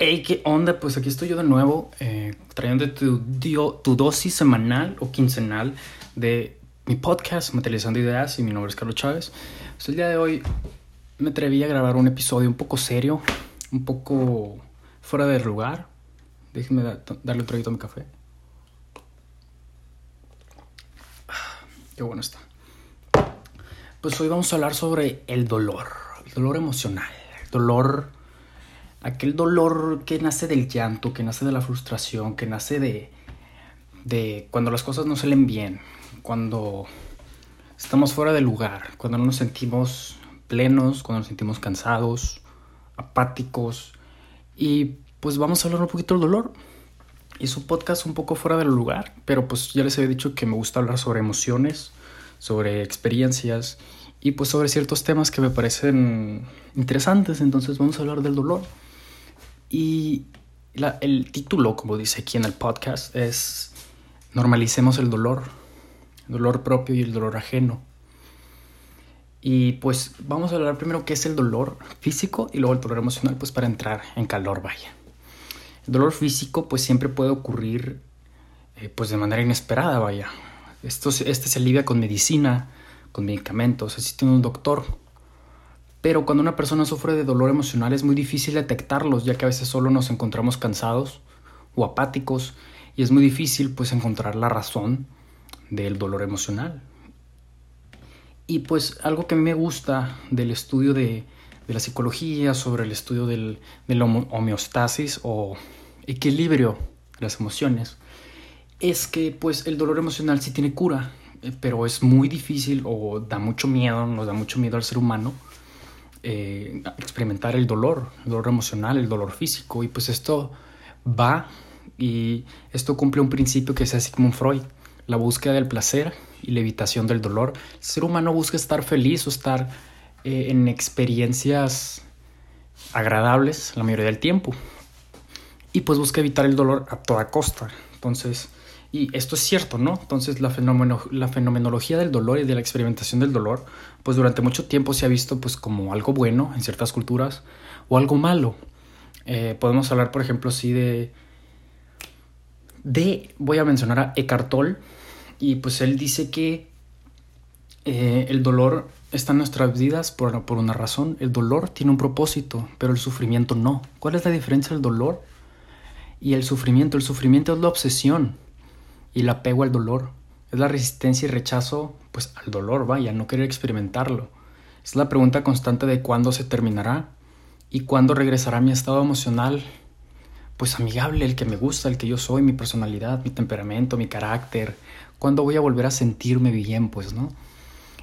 Hey, ¿qué onda? Pues aquí estoy yo de nuevo, eh, trayendo tu, dosis semanal o quincenal de mi podcast, Materializando Ideas, y mi nombre es Carlos Chávez. Pues el día de hoy me atreví a grabar un episodio un poco serio, un poco fuera de lugar. Déjenme darle un traguito a mi café. Ah, qué bueno está. Pues hoy vamos a hablar sobre el dolor, el dolor emocional, el dolor aquel dolor que nace del llanto, que nace de la frustración, que nace de, de cuando las cosas no salen bien, cuando estamos fuera de lugar, cuando no nos sentimos plenos, cuando nos sentimos cansados, apáticos. Y pues vamos a hablar un poquito del dolor. Es un podcast un poco fuera del lugar, pero pues ya les había dicho que me gusta hablar sobre emociones, sobre experiencias y pues sobre ciertos temas que me parecen interesantes. Entonces vamos a hablar del dolor. Y el título, como dice aquí en el podcast, es Normalicemos el dolor, el dolor propio y el dolor ajeno. Y pues vamos a hablar primero qué es el dolor físico y luego el dolor emocional, pues para entrar en calor, vaya. El dolor físico pues siempre puede ocurrir eh, pues de manera inesperada, vaya. Esto, este se alivia con medicina, con medicamentos, así tiene un doctor pero cuando una persona sufre de dolor emocional es muy difícil detectarlos, ya que a veces solo nos encontramos cansados o apáticos y es muy difícil pues encontrar la razón del dolor emocional. Y pues algo que a mí me gusta del estudio de, la psicología sobre el estudio del, de la homeostasis o equilibrio de las emociones es que pues el dolor emocional sí tiene cura, eh, pero es muy difícil o da mucho miedo, nos da mucho miedo al ser humano eh, experimentar el dolor, el dolor emocional, el dolor físico. Y pues esto va y esto cumple un principio que es un Freud, la búsqueda del placer y la evitación del dolor. El ser humano busca estar feliz o estar eh, en experiencias agradables la mayoría del tiempo. Y pues busca evitar el dolor a toda costa. Entonces, y esto es cierto, ¿no? Entonces la, la fenomenología del dolor y de la experimentación del dolor, pues durante mucho tiempo se ha visto pues como algo bueno en ciertas culturas o algo malo. Eh, podemos hablar, por ejemplo, sí de... De, voy a mencionar a Eckhart Tolle, y pues él dice que eh, el dolor está en nuestras vidas por, por una razón. El dolor tiene un propósito, pero el sufrimiento no. ¿Cuál es la diferencia del dolor y el sufrimiento? El sufrimiento es la obsesión y el apego al dolor. Es la resistencia y rechazo pues al dolor, vaya, no querer experimentarlo. Es la pregunta constante de cuándo se terminará y cuándo regresará mi estado emocional pues amigable, el que me gusta, el que yo soy, mi personalidad, mi temperamento, mi carácter, cuándo voy a volver a sentirme bien, pues, ¿no?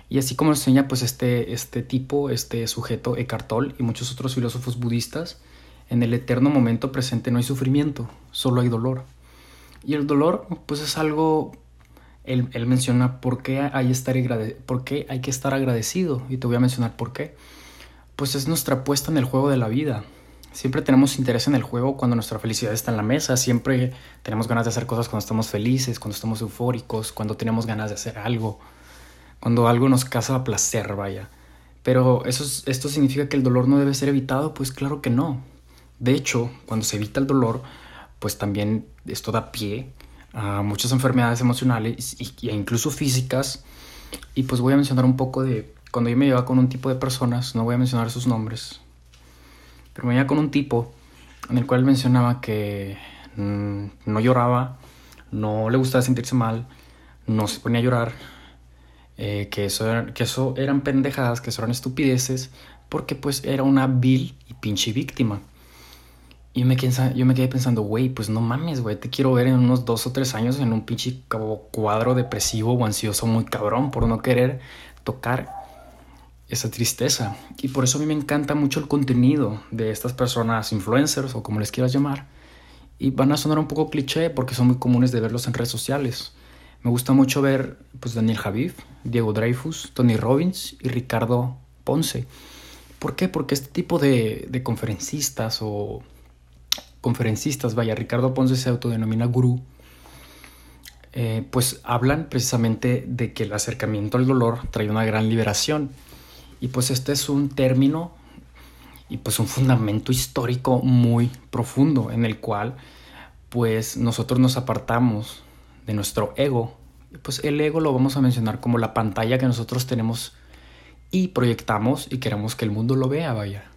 Y así como enseña pues este, este tipo, este sujeto Eckhart Tolle y muchos otros filósofos budistas, en el eterno momento presente no hay sufrimiento, solo hay dolor. Y el dolor, pues es algo, él, menciona por qué, hay estar por hay que estar agradecido. Y te voy a mencionar por qué. Pues es nuestra apuesta en el juego de la vida. Siempre tenemos interés en el juego cuando nuestra felicidad está en la mesa. Siempre tenemos ganas de hacer cosas cuando estamos felices, cuando estamos eufóricos, cuando tenemos ganas de hacer algo, cuando algo nos causa placer, vaya. Pero eso, esto significa que el dolor no debe ser evitado, pues claro que no. De hecho, cuando se evita el dolor, pues también esto da pie a muchas enfermedades emocionales e incluso físicas. Y pues voy a mencionar un poco de cuando yo me llevaba con un tipo de personas, no voy a mencionar sus nombres, pero me llevaba con un tipo en el cual mencionaba que mm, no lloraba, no le gustaba sentirse mal, no se ponía a llorar, eh, que, eso que eso eran pendejadas, que eso eran estupideces, porque pues era una vil y pinche víctima. Y yo me, quedé, pensando, güey, pues no mames, güey, te quiero ver en unos dos o tres años en un pinche cuadro depresivo o ansioso muy cabrón por no querer tocar esa tristeza. Y por eso a mí me encanta mucho el contenido de estas personas influencers o como les quieras llamar. Y van a sonar un poco cliché porque son muy comunes de verlos en redes sociales. Me gusta mucho ver pues Daniel Javif, Diego Dreyfus, Tony Robbins y Ricardo Ponce. ¿Por qué? Porque este tipo de conferencistas o conferencistas, vaya, Ricardo Ponce se autodenomina gurú, eh, pues hablan precisamente de que el acercamiento al dolor trae una gran liberación. Y pues este es un término y pues un fundamento histórico muy profundo en el cual pues nosotros nos apartamos de nuestro ego. Pues el ego lo vamos a mencionar como la pantalla que nosotros tenemos y proyectamos y queremos que el mundo lo vea, vaya.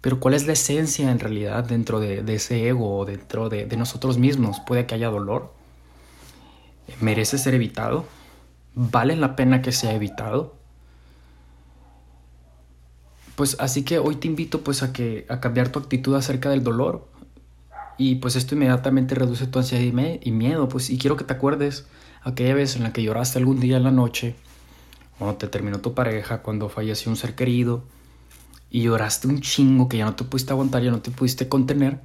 Pero ¿cuál es la esencia en realidad dentro de, ese ego o dentro de, nosotros mismos? Puede que haya dolor. ¿Merece ser evitado? ¿Vale la pena que sea evitado? Pues así que hoy te invito pues a que a cambiar tu actitud acerca del dolor y pues esto inmediatamente reduce tu ansiedad y, miedo, pues y quiero que te acuerdes aquella vez en la que lloraste algún día en la noche, cuando te terminó tu pareja, cuando falleció un ser querido y lloraste un chingo que ya no te pudiste aguantar, ya no te pudiste contener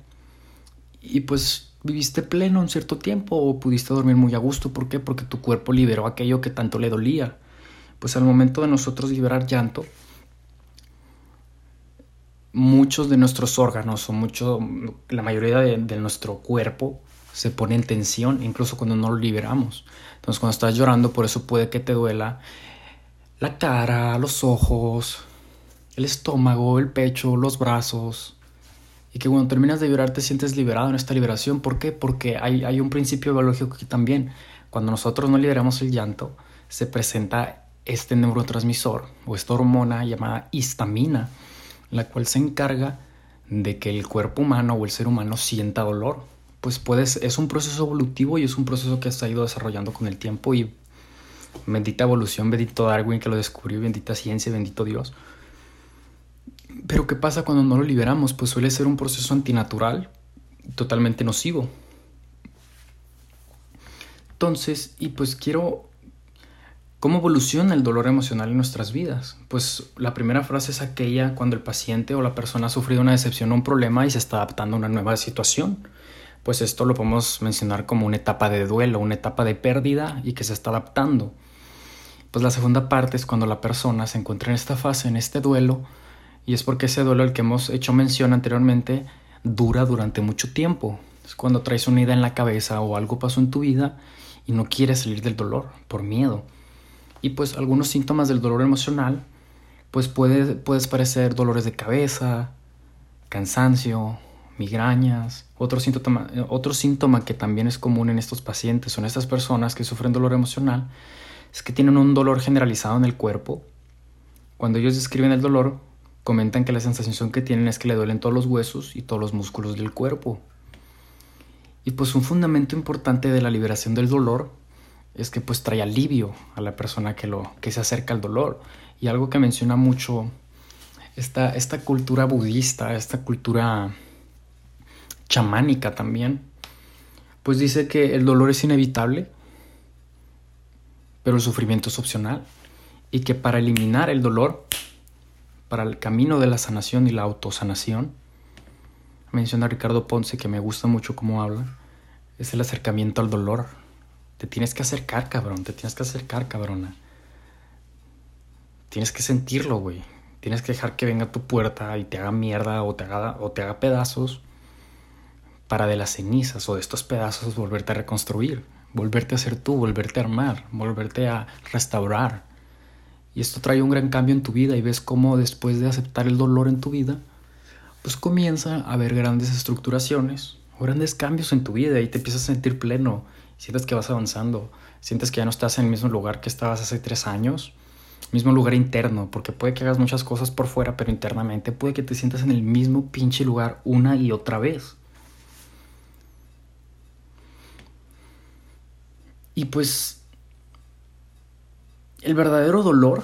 y pues viviste pleno un cierto tiempo o pudiste dormir muy a gusto, ¿por qué? Porque tu cuerpo liberó aquello que tanto le dolía. Pues al momento de nosotros liberar llanto, muchos de nuestros órganos o mucho, la mayoría de, nuestro cuerpo se pone en tensión, incluso cuando no lo liberamos. Entonces cuando estás llorando, por eso puede que te duela la cara, los ojos, el estómago, el pecho, los brazos. Y que cuando terminas de llorar te sientes liberado en esta liberación. ¿Por qué? Porque hay, hay un principio biológico que también, cuando nosotros no liberamos el llanto, se presenta este neurotransmisor o esta hormona llamada histamina la cual se encarga de que el cuerpo humano o el ser humano sienta dolor. Pues puedes, es un proceso evolutivo y es un proceso que se ha ido desarrollando con el tiempo y bendita evolución, bendito Darwin que lo descubrió, bendita ciencia, bendito Dios. Pero ¿qué pasa cuando no lo liberamos? Pues suele ser un proceso antinatural, totalmente nocivo. Entonces, y pues quiero ¿Cómo evoluciona el dolor emocional en nuestras vidas? Pues la primera frase es aquella cuando el paciente o la persona ha sufrido una decepción o un problema y se está adaptando a una nueva situación. Pues esto lo podemos mencionar como una etapa de duelo, una etapa de pérdida y que se está adaptando. Pues la segunda parte es cuando la persona se encuentra en esta fase, en este duelo, y es porque ese duelo, el que hemos hecho mención anteriormente, dura durante mucho tiempo. Es cuando traes una idea en la cabeza o algo pasó en tu vida y no quieres salir del dolor por miedo y pues algunos síntomas del dolor emocional, pues puede, puedes parecer dolores de cabeza, cansancio, migrañas. Otro síntoma, otro síntoma que también es común en estos pacientes, son estas personas que sufren dolor emocional, es que tienen un dolor generalizado en el cuerpo. Cuando ellos describen el dolor, comentan que la sensación que tienen es que le duelen todos los huesos y todos los músculos del cuerpo. Y pues un fundamento importante de la liberación del dolor es que pues trae alivio a la persona que, lo, que se acerca al dolor. Y algo que menciona mucho esta, esta cultura budista, esta cultura chamánica también, pues dice que el dolor es inevitable, pero el sufrimiento es opcional. Y que para eliminar el dolor, para el camino de la sanación y la autosanación, menciona Ricardo Ponce que me gusta mucho cómo habla, es el acercamiento al dolor, te tienes que acercar, cabrón. Te tienes que acercar, cabrona. Tienes que sentirlo, güey. Tienes que dejar que venga a tu puerta y te haga mierda o te haga, o te haga pedazos para de las cenizas o de estos pedazos volverte a reconstruir, volverte a ser tú, volverte a armar, volverte a restaurar. Y esto trae un gran cambio en tu vida y ves cómo después de aceptar el dolor en tu vida, pues comienza a haber grandes estructuraciones o grandes cambios en tu vida y te empiezas a sentir pleno sientes que vas avanzando, sientes que ya no estás en el mismo lugar que estabas hace tres años, mismo lugar interno, porque puede que hagas muchas cosas por fuera, pero internamente puede que te sientas en el mismo pinche lugar una y otra vez. Y pues el verdadero dolor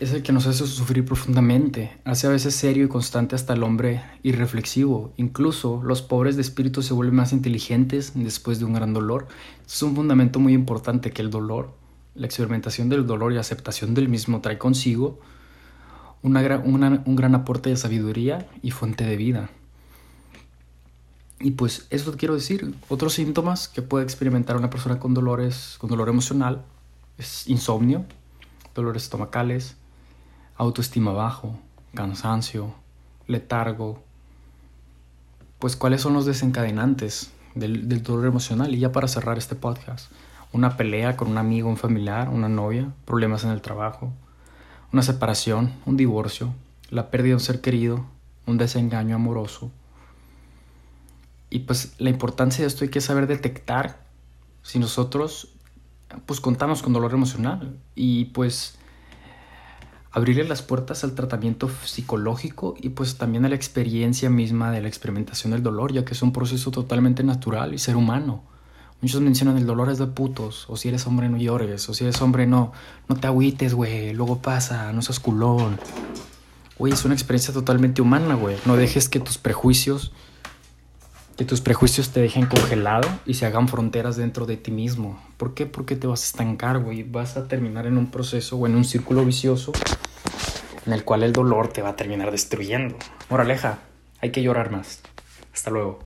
es el que nos hace sufrir profundamente, hace a veces serio y constante hasta el hombre irreflexivo. Incluso los pobres de espíritu se vuelven más inteligentes después de un gran dolor. Es un fundamento muy importante que el dolor, la experimentación del dolor y aceptación del mismo trae consigo un gran aporte de sabiduría y fuente de vida. Y pues eso quiero decir. Otros síntomas que puede experimentar una persona con dolores, con dolor emocional, es insomnio, dolores estomacales, autoestima bajo, cansancio, letargo. Pues cuáles son los desencadenantes del, dolor emocional. Y ya para cerrar este podcast, una pelea con un amigo, un familiar, una novia, problemas en el trabajo, una separación, un divorcio, la pérdida de un ser querido, un desengaño amoroso. Y pues la importancia de esto hay que saber detectar si nosotros pues contamos con dolor emocional y pues abrirle las puertas al tratamiento psicológico y pues también a la experiencia misma de la experimentación del dolor, ya que es un proceso totalmente natural y ser humano. Muchos mencionan el dolor es de putos, o si eres hombre no llores, o si eres hombre no, no te agüites, güey, luego pasa, no seas culón. Güey, es una experiencia totalmente humana, güey. No dejes que tus prejuicios, que tus prejuicios te dejen congelado y se hagan fronteras dentro de ti mismo. ¿Por qué? Porque te vas a estancar, güey. Vas a terminar en un proceso o en un círculo vicioso en el cual el dolor te va a terminar destruyendo. Moraleja, hay que llorar más. Hasta luego.